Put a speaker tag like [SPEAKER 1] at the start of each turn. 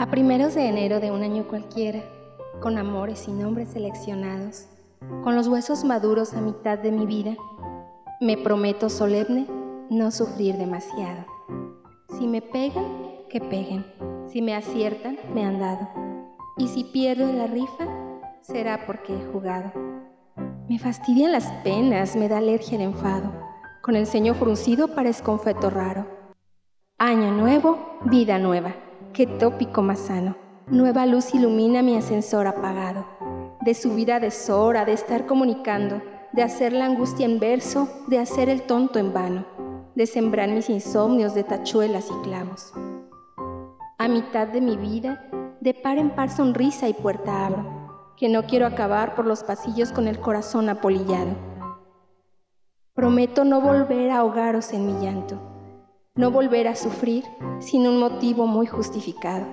[SPEAKER 1] A primeros de enero de un año cualquiera, con amores y nombres seleccionados, con los huesos maduros a mitad de mi vida, me prometo solemne no sufrir demasiado. Si me pegan, que peguen. Si me aciertan, me han dado. Y si pierdo la rifa, será porque he jugado. Me fastidian las penas, me da alergia el enfado. Con el ceño fruncido parezco un feto raro. Año nuevo, vida nueva. Qué tópico más sano. Nueva luz ilumina mi ascensor apagado. De subir a deshora, de estar comunicando, de hacer la angustia en verso, de hacer el tonto en vano, de sembrar mis insomnios de tachuelas y clavos. A mitad de mi vida, de par en par sonrisa y puerta abro, que no quiero acabar por los pasillos con el corazón apolillado. Prometo no volver a ahogaros en mi llanto, no volver a sufrir sin un motivo muy justificado